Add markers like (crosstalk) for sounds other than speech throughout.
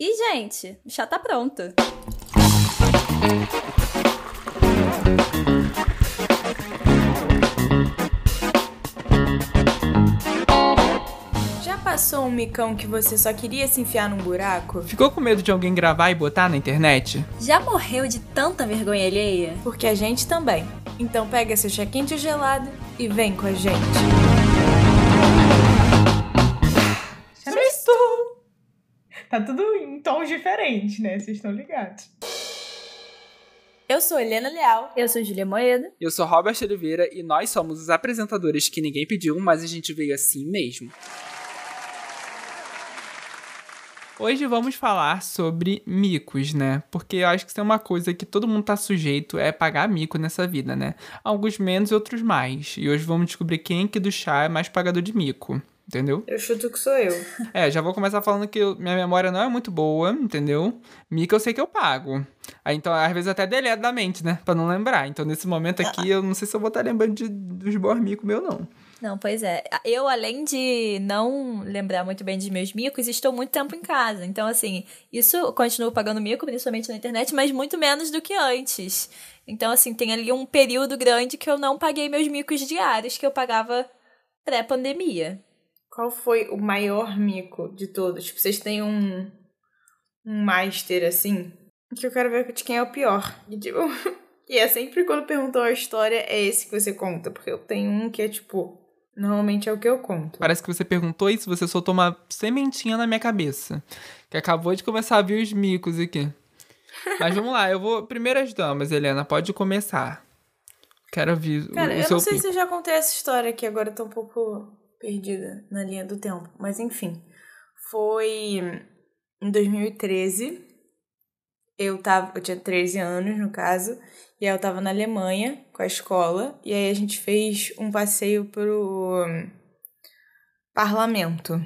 E, gente, o chá tá pronto. Já passou um micão que você só queria se enfiar num buraco? Ficou com medo de alguém gravar e botar na internet? Já morreu de tanta vergonha alheia? Porque a gente também. Então pega seu chá quente gelado e vem com a gente. (laughs) Tá tudo em tons diferentes, né? Vocês estão ligados. Eu sou Helena Leal. Eu sou Julia Moeda. Eu sou Robert Oliveira e nós somos os apresentadores que ninguém pediu, mas a gente veio assim mesmo. Hoje vamos falar sobre micos, né? Porque eu acho que isso é uma coisa que todo mundo tá sujeito é pagar mico nessa vida, né? Alguns menos e outros mais. E hoje vamos descobrir quem aqui do chá é mais pagador de mico. Entendeu? Eu chuto que sou eu. É, já vou começar falando que eu- minha memória não é muito boa, entendeu? Mico eu sei que eu pago. Aí, então, às vezes até deleto da mente, né? Pra não lembrar. Então, nesse momento aqui, eu não sei se eu vou estar lembrando de, dos bons mico meu, não. Não, pois é. Eu, além de não lembrar muito bem dos meus micos, estou muito tempo em casa. Então, assim, isso eu continuo pagando mico, principalmente na internet, mas muito menos do que antes. Então, assim, tem ali um período grande que eu não paguei meus micos diários que eu pagava pré-pandemia. Qual foi o maior mico de todos? Tipo, vocês têm um, um master assim? Que eu quero ver de quem é o pior. E, tipo, (laughs) e é sempre quando perguntam a história, é esse que você conta. Porque eu tenho um que é tipo. Normalmente é o que eu conto. Parece que você perguntou isso, você soltou uma sementinha na minha cabeça. Que acabou de começar a vir os micos aqui. Mas vamos lá, eu vou. Primeiras damas, Helena, pode começar. Quero ouvir o- Cara, o, eu seu não sei pico. se eu já contei essa história aqui, agora eu tô um pouco perdida na linha do tempo. Mas enfim, foi em 2013. Eu tava, eu tinha 13 anos, no caso, e aí eu tava na Alemanha com a escola, e aí a gente fez um passeio pro parlamento.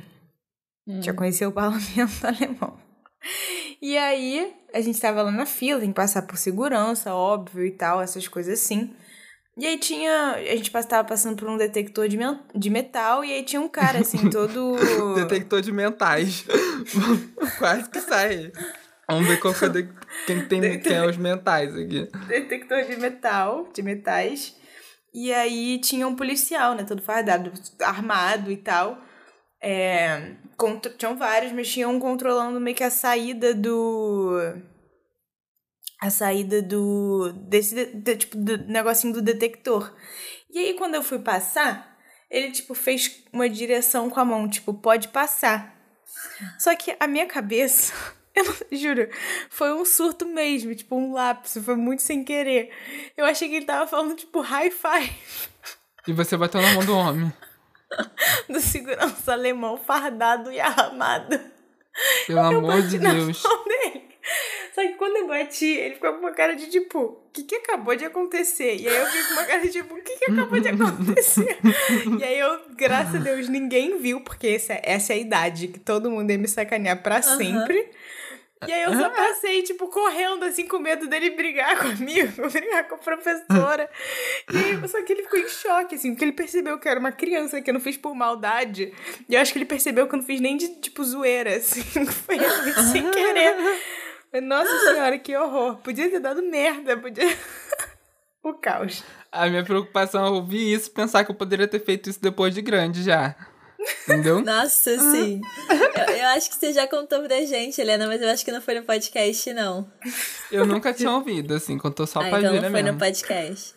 Já conheceu o parlamento (laughs) alemão. E aí, a gente tava lá na fila, tem que passar por segurança, óbvio e tal, essas coisas assim. E aí tinha. A gente pass- tava passando por um detector de, men- de metal, e aí tinha um cara, assim, todo. (laughs) Detector de mentais. (laughs) Quase que sai. Vamos ver qual foi de... quem tem (laughs) quem é os mentais aqui. detector de metal, de metais. E aí tinha um policial, né? Todo fardado, armado e tal. É, tinham vários, mas tinha um controlando meio que a saída do. A saída do. Desse de- tipo, do negocinho do detector. E aí, quando eu fui passar, ele, tipo, fez uma direção com a mão, tipo, pode passar. Só que a minha cabeça, (laughs) eu não- juro, foi um surto mesmo, tipo, um lapso, foi muito sem querer. Eu achei que ele tava falando, tipo, high five E você bateu na mão do homem. (laughs) do segurança alemão fardado e armado. Pelo amor de na Deus. mão dele. (laughs) Só que quando eu bati, ele ficou com uma cara de tipo, o que, que acabou de acontecer? E aí eu fiquei com uma cara de tipo, o que, que acabou de acontecer? (laughs) e aí eu, graças a Deus, ninguém viu, porque essa, essa é a idade que todo mundo ia me sacanear pra sempre. E aí eu só passei, tipo, correndo, assim, com medo dele brigar (laughs) comigo, brigar com a professora. E aí, só que ele ficou em choque, assim, porque ele percebeu que eu era uma criança, que eu não fiz por maldade. E eu acho que ele percebeu que eu não fiz nem de, tipo, zoeira, assim, foi sem querer. Nossa senhora, que horror. Podia ter dado merda, podia... (laughs) o caos. A minha preocupação é ouvir isso e pensar que eu poderia ter feito isso depois de grande já. Entendeu? (laughs) Nossa, sim. eu, eu acho que você já contou pra gente, Helena, mas eu acho que não foi no podcast, não. Eu nunca tinha ouvido, assim, contou só ah, pra então não foi mesmo. no podcast.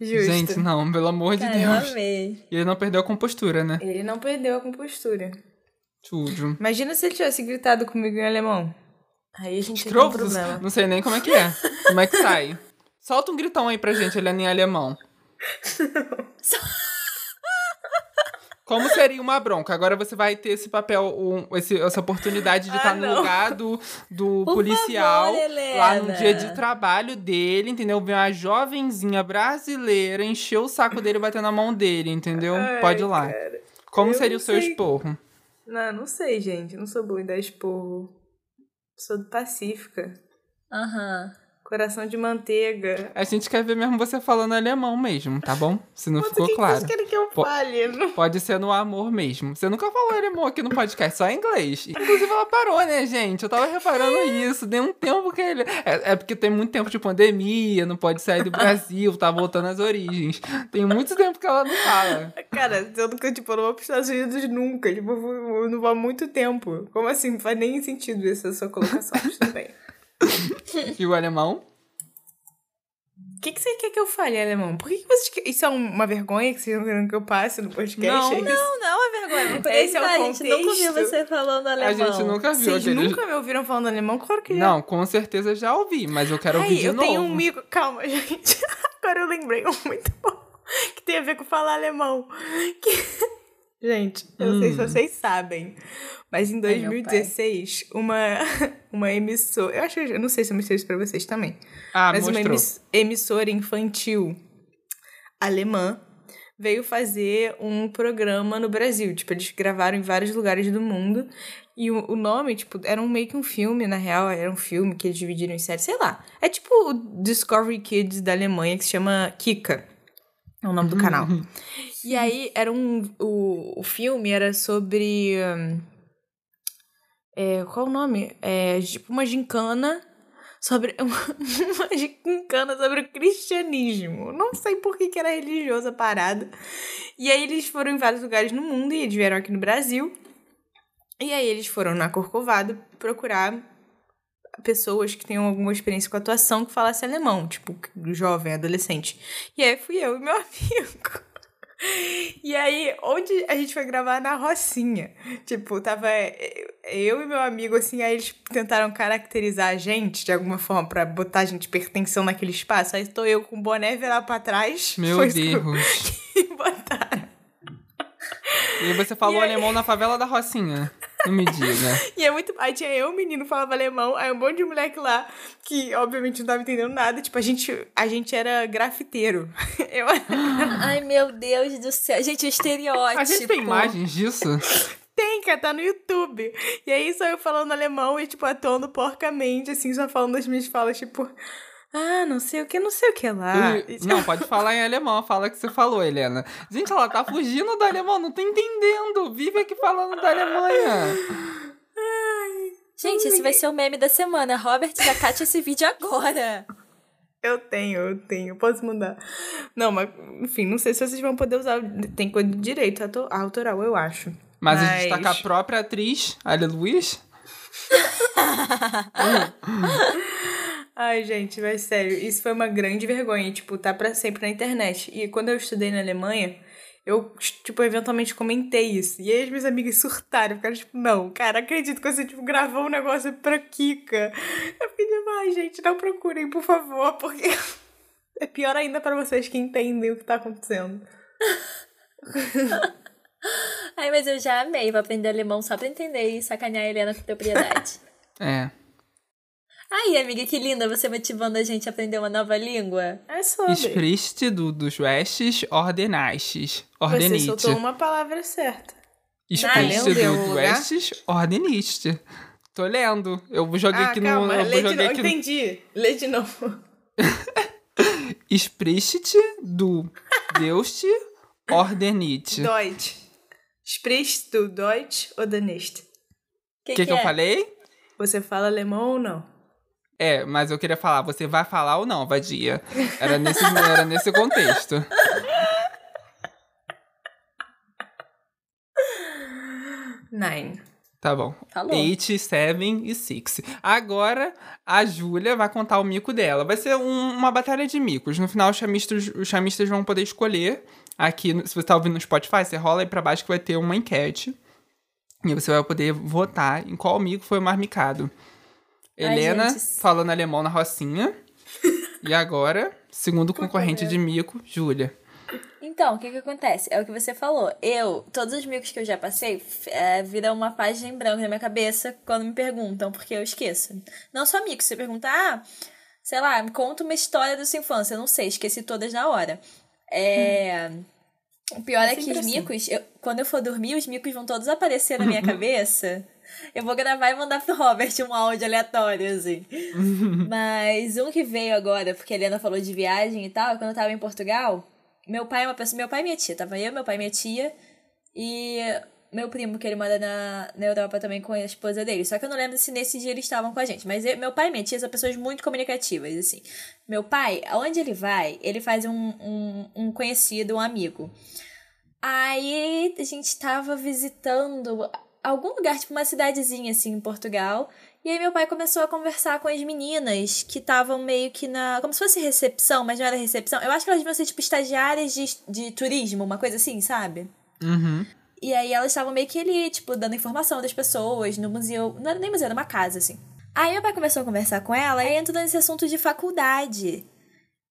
Justo. Gente, não, pelo amor de Cara, eu Deus. amei. E ele não perdeu a compostura, né? Ele não perdeu a compostura. Tudo. Imagina se ele tivesse gritado comigo em alemão. Aí a gente ter um problema. Não sei nem como é que é. Como é que sai? (laughs) Solta um gritão aí pra gente, Helena, em alemão. (laughs) Como seria uma bronca? Agora você vai ter esse papel, um- esse- essa oportunidade de Ah, estar no lugar do, do Por policial favor, lá no dia de trabalho dele, entendeu? Ver uma jovenzinha brasileira encher o saco dele e bater na mão dele, entendeu? Ai, Pode ir lá. cara. Como seria o seu sei. esporro? Não, não sei, gente. Não sou boa em dar esporro. Sou do Pacífica. Aham. Coração de manteiga. A gente quer ver mesmo você falando alemão mesmo, tá bom? Se não Mas ficou que claro. que que eu fale? Não- Pode ser no amor mesmo. Você nunca falou alemão aqui no podcast, só em inglês. Inclusive, ela parou, né, gente? Eu tava reparando isso. Deu um tempo que ele. É, é porque tem muito tempo de pandemia, não pode sair do Brasil, tá voltando às origens. Tem muito tempo que ela não fala. Cara, eu nunca, tipo, eu não vou pros Estados Unidos nunca. Tipo, eu não vou há muito tempo. Como assim? Não faz nem sentido essa sua colocação, mas tudo bem. (laughs) E o alemão? O que, que você quer que eu fale, alemão? Por que, que vocês. Isso é uma vergonha que vocês não querem que eu passe no podcast? Não, é? Não, não é vergonha. Por Esse é o a gente nunca contexto. você falando alemão. A gente nunca viu Vocês nunca me ouviram falando alemão? Claro que já. Não, com certeza já ouvi, mas eu quero Ai, ouvir de eu novo. tenho um mico. Calma, (laughs) gente. Agora eu lembrei um muito bom. Que tem a ver com falar alemão. Que- Gente, eu não sei se Hum. vocês sabem. Mas em Ai, meu 2016, uma, (laughs) uma emissora. Eu acho que eu não sei se eu mostrei isso pra vocês também. Ah, mas uma mostrou. emiss- emissora infantil alemã veio fazer um programa no Brasil. Tipo, eles gravaram em vários lugares do mundo. E o, o nome, tipo, era um, meio que um filme, na real, era um filme que eles dividiram em séries, sei lá. É tipo o Discovery Kids da Alemanha, que se chama Kika. É o nome do canal. E aí, era um. O, o filme era sobre. é, qual o nome? É tipo uma gincana sobre. (laughs) Uma gincana sobre o cristianismo. Não sei por que, que era religiosa a parada. E aí, eles foram em vários lugares no mundo e eles vieram aqui no Brasil. E aí, eles foram na Corcovado procurar pessoas que tenham alguma experiência com atuação que falasse alemão, tipo, jovem, adolescente. E aí fui eu e meu (laughs) amigo. E aí, onde a gente foi gravar na Rocinha. Tipo, tava eu e meu amigo, assim, aí eles tentaram caracterizar a gente de alguma forma pra botar a gente pertenção naquele espaço. Aí estou eu com o boné virar pra trás. Meu Deus. (laughs) que botaram. E você falou E aí- alemão na favela da Rocinha. Não me diga. (laughs) E é muito. Aí tinha eu, o menino, falava alemão, aí um monte de moleque lá, que obviamente não tava entendendo nada. Tipo, a gente, a gente era grafiteiro. (laughs) Eu (gasps) Ai, meu Deus do céu. Gente, o estereótipo. A gente tem imagens disso? (laughs) Tem, cara, tá no YouTube. E aí só eu falando alemão e, tipo, atuando porcamente, assim, só falando as minhas falas, tipo. Ah, não sei o que, não sei o que lá. E- (laughs) Não, pode falar em alemão. Fala que você falou, Helena. Gente, ela tá fugindo do alemão. Não tá entendendo. Vive aqui falando da Alemanha. Gente, esse vai ser o meme da semana. Robert, já cate esse vídeo agora. Eu tenho, eu tenho, posso mandar. Não, mas, enfim, não sei se vocês vão poder usar. Tem coisa de direito auto- autoral, eu acho. Mas, a Mas- gente tá com a própria atriz, a Luiz. (laughs) Ai, gente, mas sério, isso foi uma grande vergonha, tipo, tá pra sempre na internet. E quando eu estudei na Alemanha, eu, tipo, eventualmente comentei isso. E aí as minhas amigas surtaram, ficaram tipo, não, cara, acredito que você, tipo, gravou um negócio pra Kika. Eu fiquei tipo, ai, gente, não procurem, por favor, porque (laughs) é pior ainda pra vocês que entendem o que tá acontecendo. (laughs) Ai, mas eu já amei. Vou aprender alemão só pra entender e sacanear a Helena com propriedade. É. Ai, amiga, que linda você motivando a gente a aprender uma nova língua. É sobre. Spricht du dos Westes ordenastes. Você Ordenite. soltou uma palavra certa. Algum dos lugar? Westes ordeniste. Tô lendo. Eu joguei Ah, aqui calma, no. Eu lê de novo. Entendi. Lê de novo. (laughs) Spricht du Deus ordenite. O Deutsch. Sprichst du Deutsch oder nicht? Que, que, que eu é? falei? Você fala alemão ou não? É, mas eu queria falar, você vai falar ou não, vadia? Era nesse, era nesse contexto. Nein. Tá bom. Falou. Eight, seven e six. Agora, a Júlia vai contar o mico dela. Vai ser um- uma batalha de micos. No final, os chamistas, os chamistas vão poder escolher. Aqui, se você tá ouvindo no Spotify, você rola aí pra baixo que vai ter uma enquete. E você vai poder votar em qual mico foi o mais micado. Ai, Helena, gente. falando alemão na Rocinha. e agora, segundo concorrente de mico, Júlia. Então, o que que acontece? É o que você falou. Eu, todos os micos que eu já passei, é, viram uma página em branco na minha cabeça quando me perguntam, porque eu esqueço. Não só micos, você pergunta, ah, sei lá, me conta uma história da sua infância. Eu não sei, esqueci todas na hora. É... O pior é, que sempre os assim. micos, eu- quando eu for dormir, os micos vão todos aparecer na minha (laughs) cabeça. Eu vou gravar e mandar pro Robert um áudio aleatório, assim. (laughs) Mas um que veio agora, porque a Helena falou de viagem e tal, quando eu tava em Portugal, meu pai é uma pessoa. Meu pai e minha tia. Tava eu, meu pai e minha tia. E meu primo, que ele mora na, na Europa também com a esposa dele. Só que eu não lembro se nesse dia eles estavam com a gente. Mas eu, meu pai e minha tia são pessoas muito comunicativas, assim. Meu pai, aonde ele vai, ele faz um, um, um conhecido, um amigo. Aí a gente tava visitando algum lugar, tipo uma cidadezinha assim em Portugal. E aí meu pai começou a conversar com as meninas que estavam meio que na. como se fosse recepção, mas não era recepção. Eu acho que elas deviam ser tipo estagiárias de, de turismo, uma coisa assim, sabe? Uhum. E aí elas estavam meio que ali, tipo, dando informação das pessoas no museu. Não era nem museu, era uma casa, assim. Aí meu pai começou a conversar com ela e entrou nesse assunto de faculdade.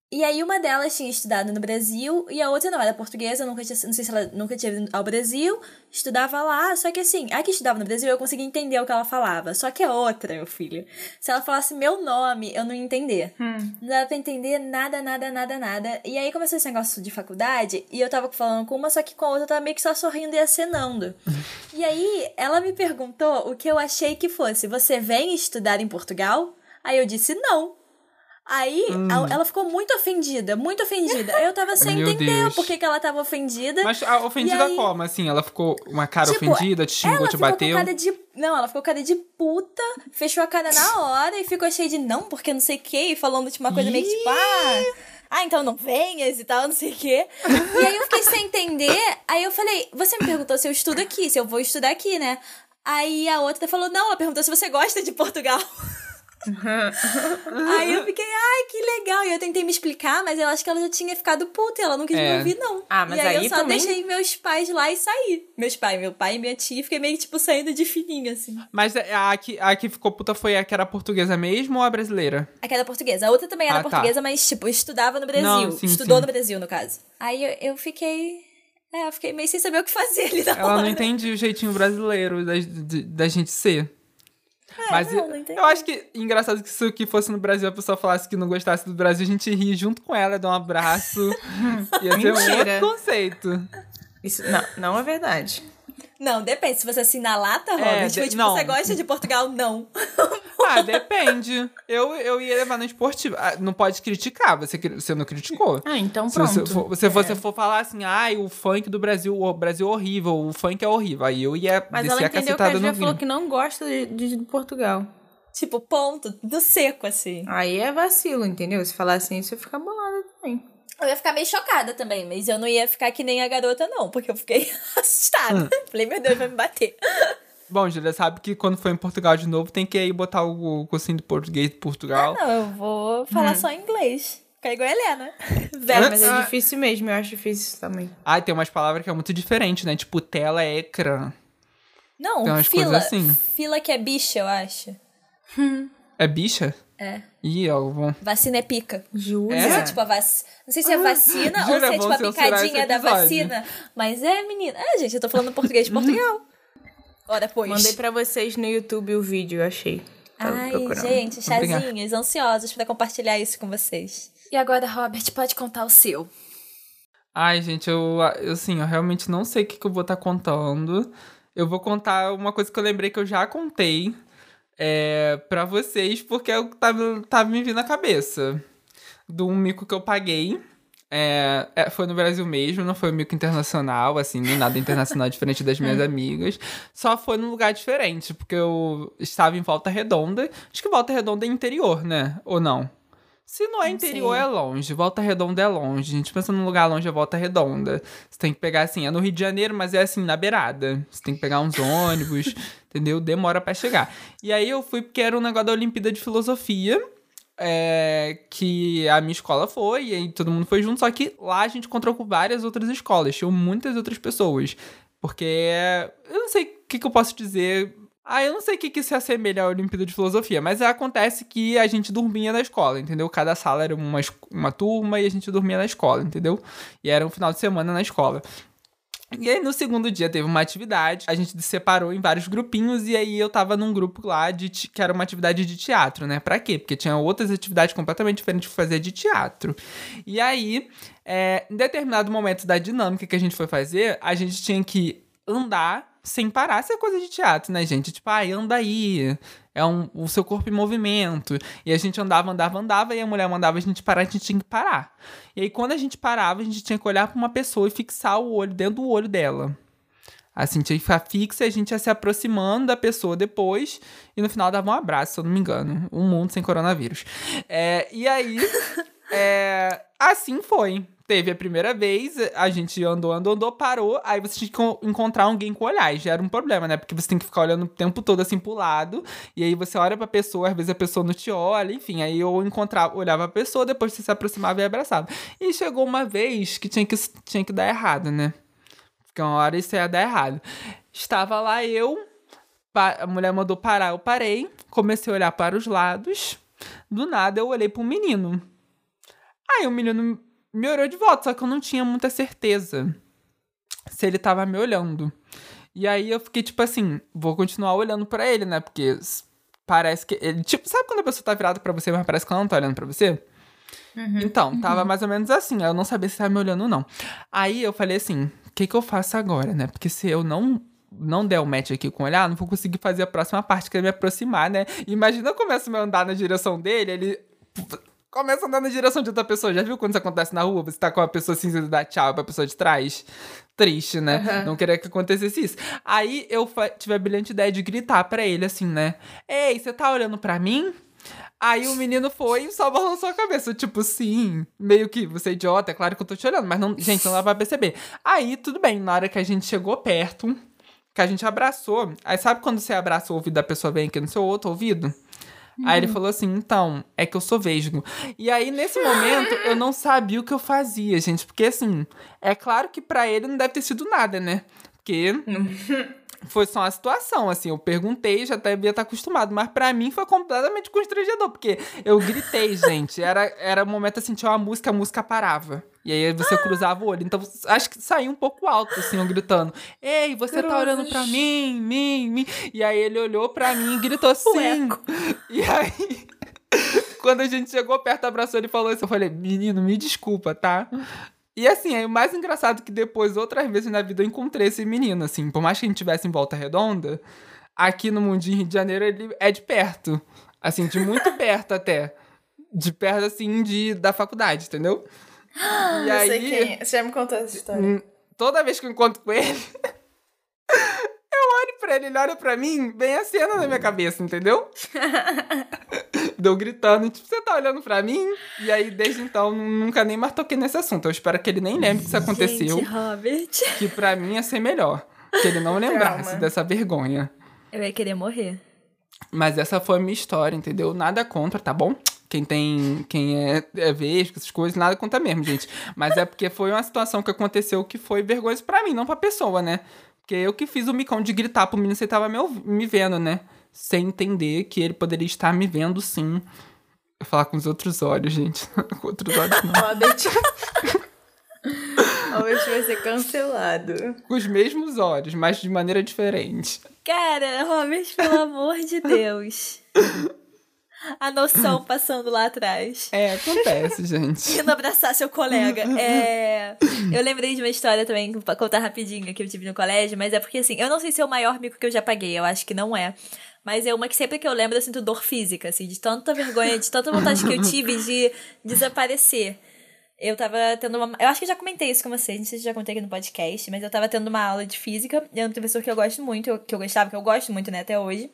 E aí uma delas tinha estudado no Brasil e a outra não, era portuguesa, nunca tinha, não sei se ela nunca tinha ido ao Brasil, estudava lá, só que assim, a que estudava no Brasil eu conseguia entender o que ela falava. Só que a outra, meu filho, se ela falasse meu nome, eu não ia entender. Não dava pra entender nada, nada, nada, nada. E aí começou esse negócio de faculdade e eu tava falando com uma, só que com a outra eu tava meio que só sorrindo e acenando. (laughs) e aí ela me perguntou o que eu achei que fosse: Você vem estudar em Portugal? Aí eu disse não. Aí a- ela ficou muito ofendida, muito ofendida. Eu tava sem Meu entender Deus. por que, que ela tava ofendida. Mas a ofendida aí- como? Assim, ela ficou uma cara Tipo, ofendida, te xingou, te bateu. com cara de. Não, ela ficou cara de puta, fechou a cara na hora e ficou cheia de não, porque não sei o que, e falando tipo uma coisa meio que tipo, ah. Ah, então não venhas e tal, não sei o quê. E aí eu fiquei sem entender. Aí eu falei, você me perguntou se eu estudo aqui, se eu vou estudar aqui, né? Aí a outra falou, não, ela perguntou se você gosta de Portugal. (laughs) (laughs) Aí eu fiquei, ai, que legal. E eu tentei me explicar, mas eu acho que ela já tinha ficado puta e ela não quis É. me ouvir, não. Ah, mas e aí, aí eu só também- deixei meus pais lá e saí. Meus pais, meu pai e minha tia, fiquei meio, tipo, saindo de fininho, assim. Mas a que, a que ficou puta foi a que era portuguesa mesmo ou a brasileira? Aquela portuguesa. A outra também era Ah, tá. portuguesa, mas, tipo, estudava no Brasil. Não, sim, Estudou sim. no Brasil, no caso. Aí eu, eu fiquei. É, eu fiquei meio sem saber o que fazer ali na Ela hora. não entende o jeitinho brasileiro da, da gente ser. Mas É, não, eu, não entendi. eu acho que engraçado que se que fosse no Brasil a pessoa falasse que não gostasse do Brasil, a gente ria junto com ela, dar um abraço. (laughs) Ia ser um outro conceito. Isso, não, não é verdade. Não, depende. Se você na lata, É, Robert, de- tipo, não. você gosta de Portugal? Não. (laughs) Ah, depende. Eu, eu ia levar no esportivo. Ah, Não pode criticar, você, você não criticou. Ah, então Se pronto. você for, se você for falar assim, ai, o funk do Brasil, o Brasil é horrível, o funk é horrível. Aí eu ia Mas descer ela a entendeu que a cacetada no Júlia falou vinho. que não gosta de, de Portugal. Tipo, ponto. Do seco, assim. Aí é vacilo, entendeu? Se falar assim, você fica bolada também. Eu ia ficar meio chocada também, mas eu não ia ficar que nem a garota, não, porque eu fiquei (laughs) assustada. Falei, meu Deus, vai me bater. (laughs) Bom, Júlia, sabe que quando for em Portugal de novo, tem que ir botar o, cursinho de português de Portugal. Não, eu vou falar só inglês. Ficar igual a Helena. (laughs) Velho, mas é difícil mesmo, eu acho difícil isso também. Ah, tem umas palavras que é muito diferente, né? Tipo, tela é ecrã. Não, Tem umas fila. coisas assim. Fila que é bicha, eu acho. É bicha? É. Ih, ó, bom. Vacina é pica. Júlia. Não sei se É? é tipo a vac... Não sei se é vacina ou Júlia, se é tipo vamos a picadinha da vacina. Mas é, menina. É, gente, eu tô falando português de Portugal. (laughs) Ora, pois. Mandei pra vocês no YouTube o vídeo, eu achei. Tava Ai, procurando. gente, Obrigado. chazinhos, ansiosos pra compartilhar isso com vocês. E agora, Robert, pode contar o seu. Ai, gente, eu, eu assim, eu realmente não sei o que, que eu vou estar contando. Eu vou contar uma coisa que eu lembrei que eu já contei é, pra vocês, porque é o que tava, tava me vindo na cabeça. De um mico que eu paguei. É, é, foi no Brasil mesmo, não foi um mico internacional, assim, nem nada internacional (laughs) diferente das minhas amigas. Só foi num lugar diferente, porque eu estava em Volta Redonda. Acho que Volta Redonda é interior, né? Ou não? Se não é interior, sei. é longe. Volta Redonda é longe. A gente pensa num lugar longe, é Volta Redonda. Você tem que pegar, assim, é no Rio de Janeiro, mas é assim, na beirada. Você tem que pegar uns ônibus, (laughs) entendeu? Demora pra chegar. E aí eu fui porque era um negócio da Olimpíada de Filosofia. é, que a minha escola foi, e aí todo mundo foi junto, só que lá a gente encontrou com várias outras escolas, tinham muitas outras pessoas. Porque eu não sei o que, que eu posso dizer. Ah, eu não sei o que, que se assemelha à Olimpíada de Filosofia, mas acontece que a gente dormia na escola, entendeu? Cada sala era uma, uma turma e a gente dormia na escola, entendeu? E era um final de semana na escola. E aí, no segundo dia, teve uma atividade. A gente se separou em vários grupinhos. E aí, eu tava num grupo lá de que era uma atividade de teatro, né? Pra quê? Porque tinha outras atividades completamente diferentes pra fazer de teatro. E aí, é, em determinado momento da dinâmica que a gente foi fazer, a gente tinha que andar sem parar. Isso é coisa de teatro, né, gente? Tipo, ai, anda aí. É um, o seu corpo em movimento. E a gente andava, andava, andava, e a mulher mandava a gente parar, a gente tinha que parar. E aí, quando a gente parava, a gente tinha que olhar pra uma pessoa e fixar o olho dentro do olho dela. Assim, tinha que ficar fixa e a gente ia se aproximando da pessoa depois. E no final dava um abraço, se eu não me engano. Um mundo sem coronavírus. É, e aí, (laughs) é, assim foi. Teve a primeira vez, a gente andou, andou, andou, parou. Aí você tinha que co- encontrar alguém com olhar. Já era um problema, né? Porque você tem que ficar olhando o tempo todo assim pro lado. E aí você olha pra pessoa, às vezes a pessoa não te olha, enfim. Aí eu encontrava, olhava a pessoa, depois você se aproximava e abraçava. E chegou uma vez que tinha que, tinha que dar errado, né? Porque uma hora isso ia dar errado. Estava lá eu, a mulher mandou parar, eu parei, comecei a olhar para os lados. Do nada eu olhei um menino. Aí o menino me olhou de volta, só que eu não tinha muita certeza se ele tava me olhando. E aí eu fiquei tipo assim, vou continuar olhando pra ele, né? Porque parece que ele, tipo, sabe quando a pessoa tá virada pra você, mas parece que ela não tá olhando pra você? Então, tava mais ou menos assim. Eu não sabia se tava me olhando ou não. Aí eu falei assim: o que, que eu faço agora, né? Porque se eu não. Não der o match aqui com o olhar, não vou conseguir fazer a próxima parte, que é me aproximar, né? Imagina eu começo a andar na direção dele, ele começa a andar na direção de outra pessoa. Já viu quando isso acontece na rua? Você tá com uma pessoa assim, você dá tchau pra pessoa de trás? Triste, né? Não queria que acontecesse isso. Aí eu tive a brilhante ideia de gritar pra ele assim, né? Ei, você tá olhando pra mim? Aí o menino foi e só balançou a cabeça. Tipo, sim, meio que você é idiota, é claro que eu tô te olhando, mas não, gente, não dá pra perceber. Aí, tudo bem, na hora que a gente chegou perto, que a gente abraçou. Aí sabe quando você abraça o ouvido da pessoa bem aqui no seu outro ouvido? Aí ele falou assim: então, é que eu sou vesgo. E aí, nesse momento, eu não sabia o que eu fazia, gente. Porque, assim, é claro que pra ele não deve ter sido nada, né? Porque (laughs) foi só uma situação, assim. Eu perguntei, já devia estar acostumado. Mas pra mim foi completamente constrangedor. Porque eu gritei, gente. Era, era um momento assim, tinha uma música, a música parava. E aí você cruzava o olho. Então, acho que saiu um pouco alto, assim, eu gritando. Ei, você tá olhando pra mim, mim, mim. E aí ele olhou pra mim e gritou (laughs) sim. E aí, (laughs) quando a gente chegou perto, abraçou ele e falou isso. Eu falei, menino, me desculpa, tá? E assim, aí o mais engraçado é que depois, outras vezes na vida, eu encontrei esse menino, assim. Por mais que a gente tivesse em Volta Redonda, aqui no Mundinho Rio de Janeiro, ele é de perto. Assim, de muito perto até. De perto, assim, de, da faculdade, entendeu? (gasps) E aí, sei quem. Você já me contou essa história. hum, toda vez que eu encontro com ele, (laughs) eu olho pra ele, ele olha pra mim, vem a cena na minha cabeça, entendeu? (laughs) Deu gritando, tipo, você tá olhando pra mim? E aí, desde então, nunca nem mais toquei nesse assunto. Eu espero que ele nem lembre que isso aconteceu, Gente, Robert. que pra mim ia ser melhor. Que ele não (laughs) lembrasse dessa vergonha. Eu ia querer morrer. Mas essa foi a minha história, entendeu? Nada contra, tá bom? Quem tem. Quem é, é vesgo, essas coisas, nada contra mesmo, gente. Mas é porque foi uma situação que aconteceu que foi vergonhoso pra mim, não pra pessoa, né? Porque eu que fiz o micão de gritar pro menino se ele tava me, me vendo, né? Sem entender que ele poderia estar me vendo sim. Eu falar com os outros olhos, gente. (laughs) com outros olhos não. Robert. Robert vai ser cancelado. Com os mesmos olhos, mas de maneira diferente. Cara, Robert, pelo amor de Deus. (laughs) (laughs) A noção passando lá atrás. É, acontece, gente. (laughs) Indo abraçar seu colega. (laughs) É... Eu lembrei de uma história também, pra contar rapidinho, que eu tive no colégio, mas é porque assim, eu não sei se é o maior mico que eu já paguei, eu acho que não é. Mas é uma que sempre que eu lembro eu sinto dor física, assim, de tanta vergonha, de tanta vontade que eu tive de desaparecer. Eu tava tendo uma. Eu acho que eu já comentei isso com vocês, não sei se eu já contei aqui no podcast, mas eu tava tendo uma aula de física, e é um professor que eu gosto muito, que eu gostava, que eu gosto muito, né, até hoje.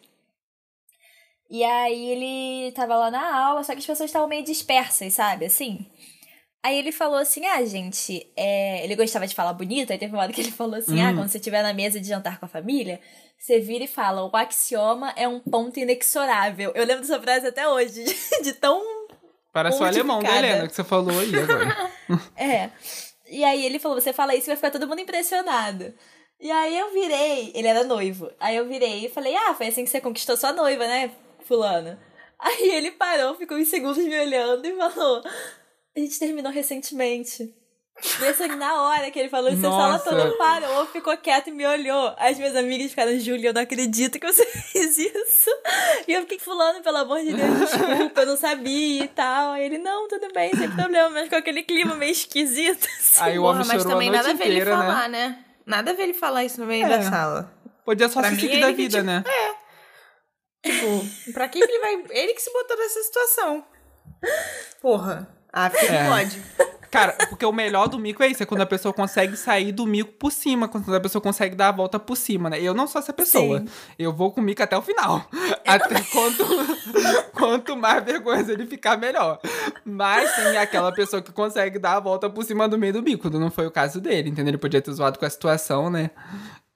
E aí ele tava lá na aula, só que as pessoas estavam meio dispersas, sabe? Assim. Aí ele falou assim: ah, gente, é... ele gostava de falar bonito, aí teve uma hora que ele falou assim: ah, quando você estiver na mesa de jantar com a família, você vira e fala: o axioma é um ponto inexorável. Eu lembro dessa frase até hoje, de, (laughs) de tão. Parece o alemão da. Helena que você falou aí agora. (laughs) É. E aí ele falou: você fala isso e vai ficar todo mundo impressionado. E aí eu virei, ele era noivo. Aí eu virei e falei: ah, foi assim que você conquistou sua noiva, né, Fulano? Aí ele parou, ficou uns segundos me olhando e falou: a gente terminou recentemente. E assim, na hora que ele falou isso, a sala toda parou, ficou quieto e me olhou. As minhas amigas ficaram, Júlia, eu não acredito que você (laughs) fez isso. E eu fiquei fulano, pelo amor de Deus, desculpa, eu não sabia e tal. Aí ele, não, tudo bem, sem problema, mas com aquele clima meio esquisito. (laughs) Assim. Aí o Porra, homem mas chorou também nada a ver ele né? falar, né? Nada a ver ele falar isso no meio É. da sala. Podia só Pra se mim, da que, vida, tipo, né? Tipo, pra que que ele vai. Ele que se botou nessa situação. Porra. Ah, fica É. pode. Cara, porque o melhor do mico é isso, é quando a pessoa consegue sair do mico por cima, quando a pessoa consegue dar a volta por cima, né? Eu não sou essa pessoa. Sim. Eu vou com o mico até o final. (laughs) Até quanto, quanto mais vergonha ele ficar, melhor. Mas tem aquela pessoa que consegue dar a volta por cima do meio do mico, não foi o caso dele, entendeu? Ele podia ter zoado com a situação, né?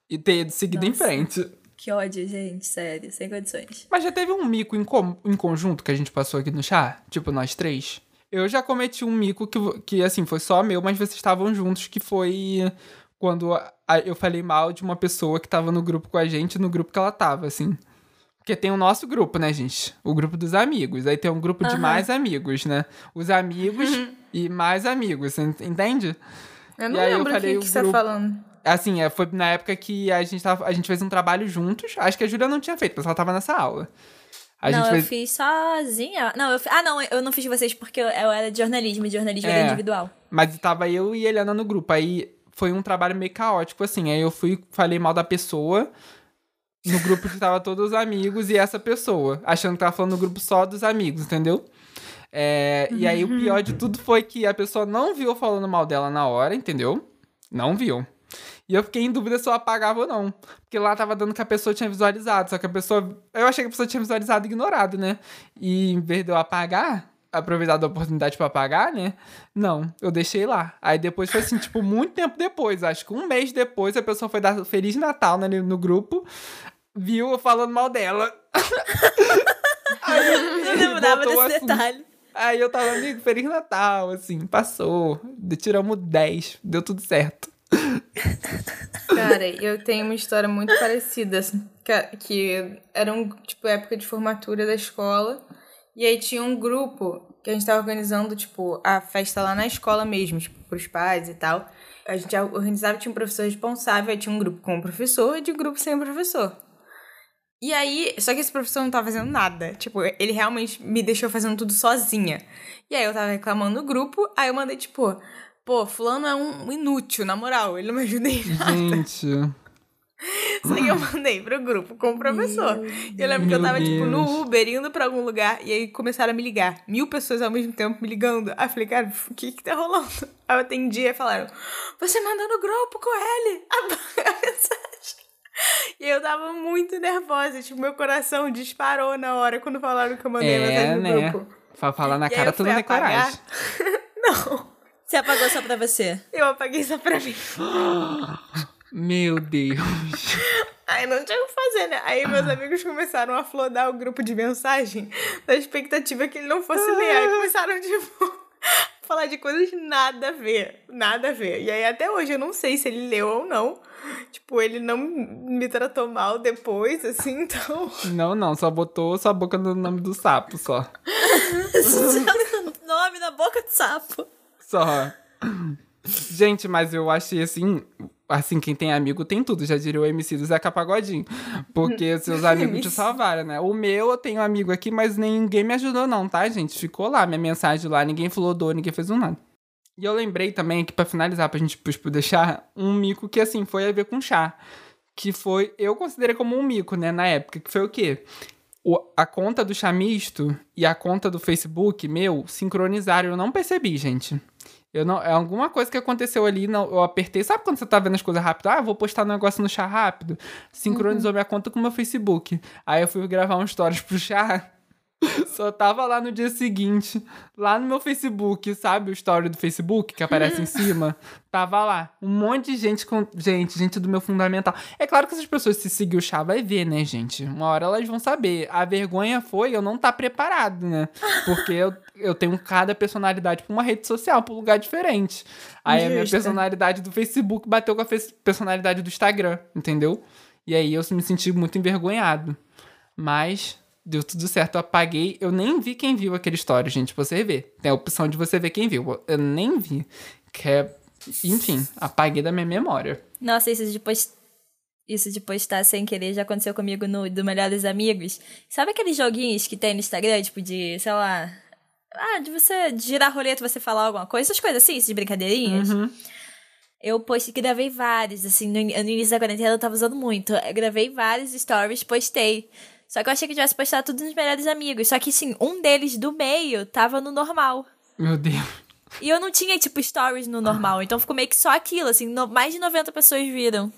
E ter seguido em Nossa. frente. Que ódio, gente, sério, sem condições. Mas já teve um mico em, com- em conjunto que a gente passou aqui no chá? Tipo, nós três? Eu já cometi um mico que, que assim, foi só meu, mas vocês estavam juntos, que foi quando a- a- eu falei mal de uma pessoa que tava no grupo com a gente, no grupo que ela tava, assim. Porque tem o nosso grupo, né, gente? O grupo dos amigos. Aí tem um grupo de Aham. mais amigos, né? Os amigos e mais amigos, entende? Eu E não eu lembro o que, que você tá grupo- falando. Assim, é, foi na época que a gente, tava, a gente fez um trabalho juntos. Acho que a Júlia não tinha feito, mas ela tava nessa aula. A não, eu fez... fiz sozinha. Não, eu Ah, não, eu não fiz de vocês porque eu, eu era de jornalismo, e jornalismo É. era individual. Mas tava eu e Eliana no grupo. Aí foi um trabalho meio caótico, assim. Aí eu fui, falei mal da pessoa. No grupo que tava todos os amigos e essa pessoa. Achando que tava falando no grupo só dos amigos, entendeu? É, e aí o pior de tudo foi que a pessoa não viu falando mal dela na hora, entendeu? Não viu. E eu fiquei em dúvida se eu apagava ou não. Porque lá tava dando que a pessoa tinha visualizado. Só que a pessoa. Eu achei que a pessoa tinha visualizado e ignorado, né? E em vez de eu apagar, aproveitar da oportunidade pra apagar, né? Não, eu deixei lá. Aí depois foi assim, tipo, muito tempo depois. Acho que um mês depois a pessoa foi dar Feliz Natal né, no grupo. Viu eu falando mal dela. (laughs) Aí Eu não lembrava desse assunto. detalhe. Aí eu tava, amigo, Feliz Natal, assim, passou. Tiramos 10, deu tudo certo. Cara, eu tenho uma história muito parecida, assim, que, era um, tipo, época de formatura da escola. E aí tinha um grupo que a gente tava organizando, tipo, a festa lá na escola mesmo, tipo, pros pais e tal. A gente organizava, tinha um professor responsável, aí tinha um grupo com o professor e de um grupo sem o professor. E aí, só que esse professor não tava fazendo nada. Tipo, ele realmente me deixou fazendo tudo sozinha. E aí eu tava reclamando no grupo, aí eu mandei, tipo, pô, fulano é um inútil, na moral, ele não me ajuda em nada. Gente. (laughs) Só que eu mandei pro grupo com o professor. E eu lembro que eu tava, tipo, no Deus. Uber, indo pra algum lugar, e aí começaram a me ligar. Mil pessoas ao mesmo tempo me ligando. Aí eu falei, cara, o que que tá rolando? (laughs) Aí eu atendi e falaram, você mandou no grupo com ele (laughs) a mensagem. E eu tava muito nervosa, tipo, meu coração disparou na hora quando falaram que eu mandei a É, mensagem no né? grupo. Falar na E cara, eu tu fui não tem apagar. coragem. Não, Você apagou só pra você. eu apaguei só pra mim. Meu Deus. Aí não tinha o que fazer, né? Aí meus amigos começaram a flodar o grupo de mensagem da expectativa que ele não fosse ler. Aí começaram, tipo, a (laughs) falar de coisas nada a ver. Nada a ver. E aí até hoje eu não sei se ele leu ou não. Tipo, ele não me tratou mal depois, assim, (laughs) então. Não, não, só botou sua boca no nome do sapo, só. (laughs) Nome na boca do sapo. Só. Gente, mas eu achei assim. Assim, quem tem amigo tem tudo, já diria o MC do Zeca Pagodinho. Porque seus amigos te salvaram, né? O meu, eu tenho um amigo aqui, mas ninguém me ajudou, não, tá, gente? Ficou lá, minha mensagem lá, ninguém flodou, ninguém fez um nada. E eu lembrei também que, pra finalizar, pra gente tipo, deixar um mico que, assim, foi a ver com chá. Que foi, eu considerei como um mico, né, na época, que foi o quê? O- a conta do Chamisto e a conta do Facebook meu sincronizaram. Eu não percebi, gente. Eu não, é alguma coisa que aconteceu ali, não, eu apertei. Sabe quando você tá vendo as coisas rápido? Ah, vou postar um negócio no chá rápido. Sincronizou minha conta com o meu Facebook. Aí eu fui gravar um stories pro chá. (laughs) Só tava lá no dia seguinte, lá no meu Facebook, sabe o story do Facebook que aparece em cima? Tava lá. Um monte de gente com. Gente, gente do meu fundamental. É claro que essas pessoas, se seguir o chá, vai ver, né, gente? Uma hora elas vão saber. A vergonha foi eu não estar preparado, né? Porque eu, eu tenho cada personalidade pra uma rede social, pra um lugar diferente. Aí a minha Justa. personalidade do Facebook bateu com a personalidade do Instagram, entendeu? E aí eu me senti muito envergonhado. Mas deu tudo certo. Eu apaguei. Eu nem vi quem viu aquele story, gente. pra Você vê. Tem a opção de você ver quem viu. Eu nem vi. Que é. Enfim, apaguei da minha memória. Nossa, isso de postar. Isso de postar sem querer já aconteceu comigo no do Melhores Amigos. Sabe aqueles joguinhos que tem no Instagram, tipo de, sei lá. Ah, de você girar roleta você falar alguma coisa, essas coisas assim, essas brincadeirinhas. Eu postei, gravei vários, assim, no, no início da quarentena eu tava usando muito. Eu gravei vários stories, postei. Só que eu achei que tivesse postado tudo nos melhores amigos. Só que, sim, um deles do meio tava no normal. Meu Deus. E eu não tinha, tipo, stories no normal. Então ficou meio que só aquilo, assim. no- mais de 90 pessoas viram.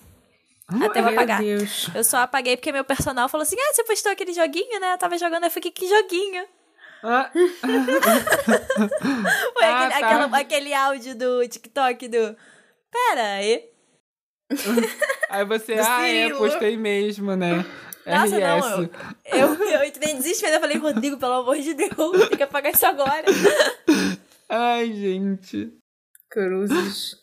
Até eu Meu apagar. Deus. Eu só apaguei porque meu personal falou assim: Ah, você postou aquele joguinho, né? Eu tava jogando, eu fiquei, que joguinho? Ah, (laughs) Foi Ah, aquele, tá. aquela- aquele áudio do TikTok do. Pera aí. aí você, ah, é, postei mesmo, né? Nossa, RS. não, eu, eu, eu entrei em desespero. Eu falei, Rodrigo, pelo amor de Deus, tem que apagar isso agora. (laughs) Ai, gente. Cruzes.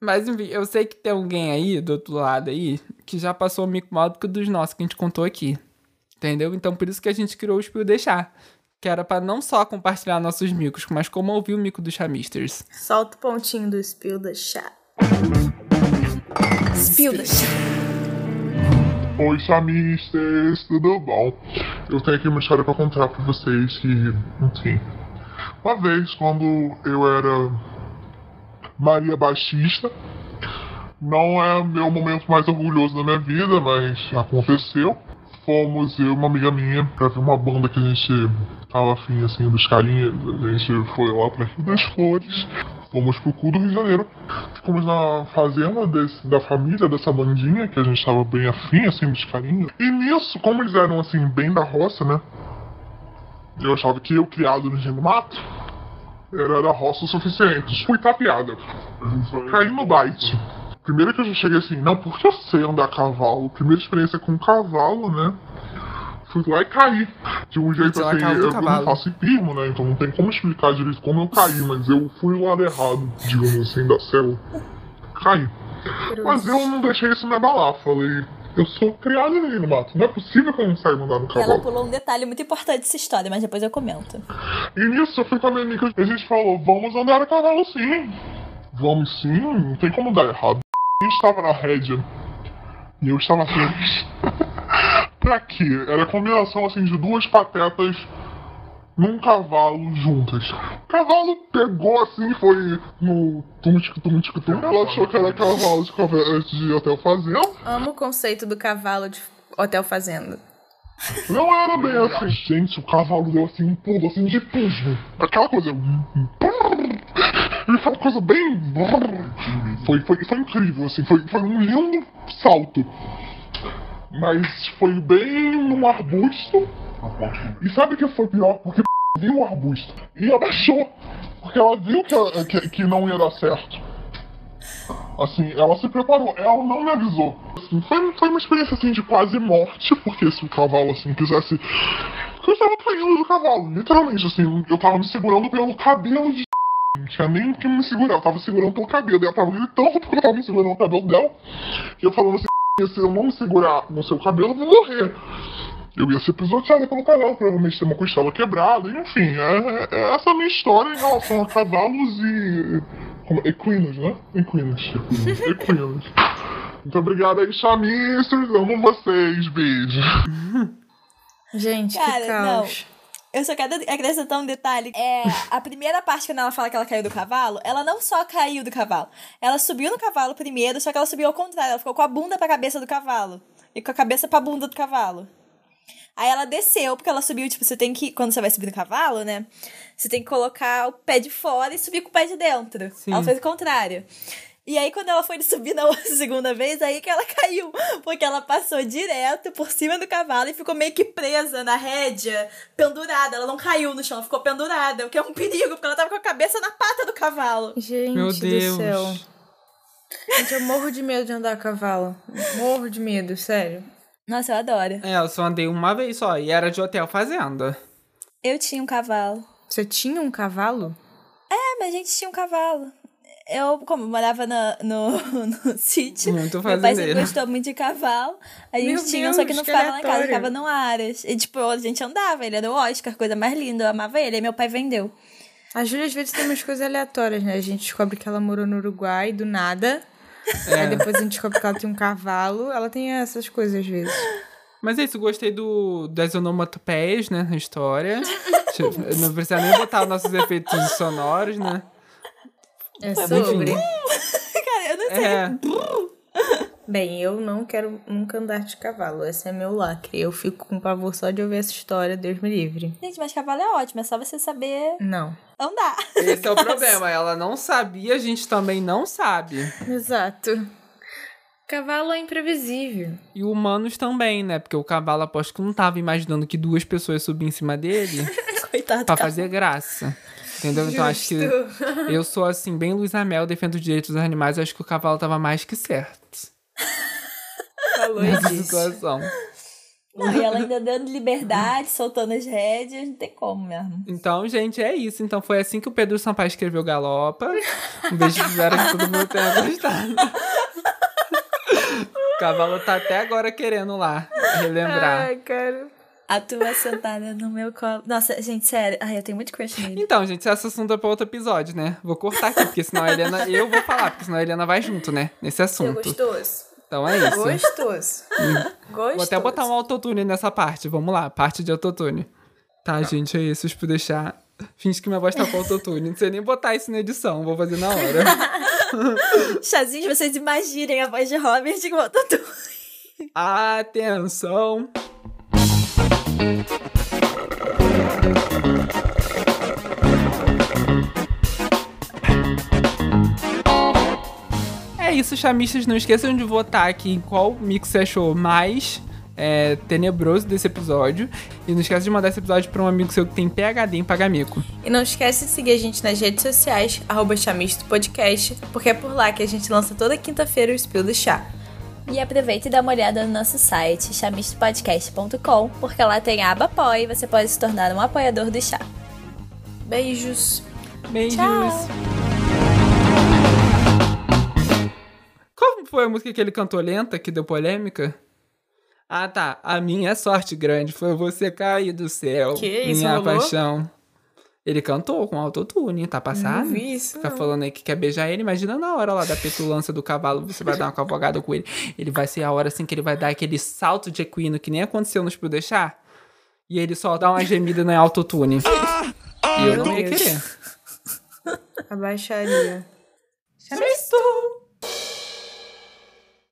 Mas enfim, eu sei que tem alguém aí, do outro lado aí, que já passou o mico maior do que o dos nossos que a gente contou aqui. Entendeu? Então por isso que a gente criou o Espio Deixar. Que era pra não só compartilhar nossos micos, mas como ouvir o mico dos chamisters. Solta o pontinho do da chá. Spill da Oi, chamistas, tudo bom? Eu tenho aqui uma história pra contar pra vocês que, enfim. Uma vez, quando eu era Maria Baixista, não é meu momento mais orgulhoso da minha vida, mas aconteceu. Fomos eu e uma amiga minha pra ver uma banda que a gente tava afim, assim, dos carinhas. A gente foi lá pra Rio das Flores. Fomos pro cu do Rio de Janeiro. Ficamos na fazenda desse- da família dessa bandinha, que a gente tava bem afim, assim, dos carinhos. E nisso, como eles eram, assim, bem da roça, né? Eu achava que eu, criado no do Mato, era da roça o suficiente. Fui tapeada. Caí no bite. Primeiro que eu já cheguei assim, não, porque eu sei andar a cavalo. Primeira experiência com cavalo, né? Fui lá e caí. De um jeito lá assim, eu cavalo. não faço hipismo, né? Então não tem como explicar direito como eu caí, mas eu fui o lado errado, digamos assim, da selva. Caí. Mas eu não deixei isso me abalar. Falei, eu sou criado ali no mato. Não é possível que eu não saiba andar no Ela cavalo. pulou um detalhe muito importante dessa história, mas depois eu comento. E nisso eu fui com a minha amiga e a gente falou, vamos andar a cavalo sim. Vamos sim, não tem como dar errado. Gente estava na rédea e eu estava atrás. (laughs) pra quê? Era a combinação assim de duas patetas num cavalo juntas. O cavalo pegou assim, foi no tum tic tum tic tum. Ela achou que era cavalo de, de hotel fazenda. Amo o conceito do cavalo de hotel fazenda. Não era bem assim. Gente, o cavalo deu assim um pulo assim de pulo. Aquela coisa. Ele uma coisa bem. Foi, foi, foi incrível, assim. Foi, foi um lindo salto. Mas foi bem num arbusto. E sabe o que foi pior? Porque (laughs) viu o arbusto e abaixou. Porque ela viu que, que, que não ia dar certo. Assim, ela se preparou, ela não me avisou. Assim, foi, foi uma experiência assim de quase morte, porque se o cavalo assim quisesse. Eu estava caindo do cavalo, literalmente, assim, eu tava me segurando pelo cabelo de. Não tinha nem que me segurar, eu tava segurando pelo cabelo. E ela tava gritando porque eu tava me segurando no cabelo dela. E eu falando assim, se eu não me segurar no seu cabelo, eu vou morrer. Eu ia ser pisoteada pelo cavalo, provavelmente ter uma costela quebrada, enfim, é, é essa a minha história em relação a cavalos e. Como, equinos, né? Equinos. (laughs) Equinos. Muito obrigado aí, chamistas. Amo vocês. Beijo. Gente, Cara, que caos. Eu só quero acrescentar um detalhe. É, (laughs) a primeira parte, quando ela fala que ela caiu do cavalo, ela não só caiu do cavalo. Ela subiu no cavalo primeiro, só que ela subiu ao contrário. Ela ficou com a bunda pra cabeça do cavalo. E com a cabeça pra bunda do cavalo. Aí ela desceu, porque ela subiu, tipo, você tem que. Quando você vai subir no cavalo, né? Você tem que colocar o pé de fora e subir com o pé de dentro. Sim. Ela fez o contrário. E aí, quando ela foi subir na (laughs) segunda vez, aí que ela caiu. Porque ela passou direto por cima do cavalo e ficou meio que presa na rédea, pendurada. Ela não caiu no chão, ela ficou pendurada. O que é um perigo, porque ela tava com a cabeça na pata do cavalo. Gente Meu do Deus. céu. Gente, eu morro de medo de andar a cavalo. Morro de medo, sério. Nossa, eu adoro. É, eu só andei uma vez só, e era de hotel fazenda. Eu tinha um cavalo. Você tinha um cavalo? É, mas a gente tinha um cavalo. Eu, como morava na- no, (laughs) no, sítio, Muito meu pai sempre gostou muito de cavalo. A gente Meu tinha, Deus, só que não que ficava lá em casa, aleatório. ficava no Aras. E, tipo, a gente andava, ele era o Oscar, coisa mais linda, eu amava ele. Aí meu pai vendeu. A Júlia às vezes tem umas coisas aleatórias, né? A gente descobre que ela morou no Uruguai do nada. Aí depois a gente descobre que ela tem um cavalo. Ela tem essas coisas às vezes. Mas é isso, gostei do, das onomatopeias, né, na história. (laughs) Não precisa nem botar nossos efeitos sonoros, né? É Foi sobre. (laughs) Cara, eu não É, (laughs) Bem, eu não quero nunca andar de cavalo. Esse é meu lacre. Eu fico com pavor só de ouvir essa história, Deus me livre. Gente, mas cavalo é ótimo, é só você saber Não. andar. esse é o (laughs) problema. Ela não sabia, a gente também não sabe. Exato. Cavalo é imprevisível. E humanos também, né? Porque o cavalo aposto que não tava imaginando que duas pessoas subiam em cima dele Coitado do pra fazer graça. Entendeu? Então acho que (laughs) eu sou assim, bem Luiz Amel, defendo os direitos dos animais. Acho que o cavalo tava mais que certo Falou nessa disso. situação. Não, e ela ainda dando liberdade, soltando as rédeas, não tem como mesmo. Então, gente, é isso. Então foi assim que o Pedro Sampaio escreveu Galopa. Um beijo, espero que todo mundo tenha gostado. (laughs) O cavalo tá até agora querendo lá relembrar. Ai, cara. A tua sentada no meu colo. Nossa, gente, sério. Ai, eu tenho muito crush nele. Então, gente, esse assunto é pra outro episódio, né? Vou cortar aqui, porque senão a Helena. Eu vou falar, porque senão a Helena vai junto, né? Nesse Seu assunto. gostoso. Então é isso. Gostoso. Gostoso. Vou até botar um autotune nessa parte. Vamos lá, parte de autotune. Tá, gente, é isso. Deixa eu deixar. Finge que minha voz tá com autotune. Não sei nem botar isso na edição, vou fazer na hora. (laughs) Chazinhos, vocês imaginem a voz de Robert com autotune. Atenção! É isso, chamistas. Não esqueçam de votar aqui em qual mix você achou mais é, tenebroso desse episódio. E não esqueça de mandar esse episódio pra um amigo seu que tem PHD em Pagamico. E não esquece de seguir a gente nas redes sociais, arroba Chamisto Podcast, porque é por lá que a gente lança toda quinta-feira o Spill do Chá. E aproveite e dá uma olhada no nosso site, chamistopodcast.com, porque lá tem a aba apoia e você pode se tornar um apoiador do chá. Beijos! Beijos! Tchau. Qual foi a música que ele cantou lenta que deu polêmica? Ah, tá. A minha sorte grande foi você cair do céu. Que isso, minha rolou? paixão. Ele cantou com autotune, tá passado? Não vi isso, Fica não. falando aí que quer beijar ele. Imagina na hora lá da petulância do cavalo, você vai dar uma cavalgada com ele. Ele vai ser a hora assim que ele vai dar aquele salto de equino que nem aconteceu no Spill Deixar. E ele só dá uma gemida no autotune. e eu não ia querer. A (laughs) baixaria. Chamisto!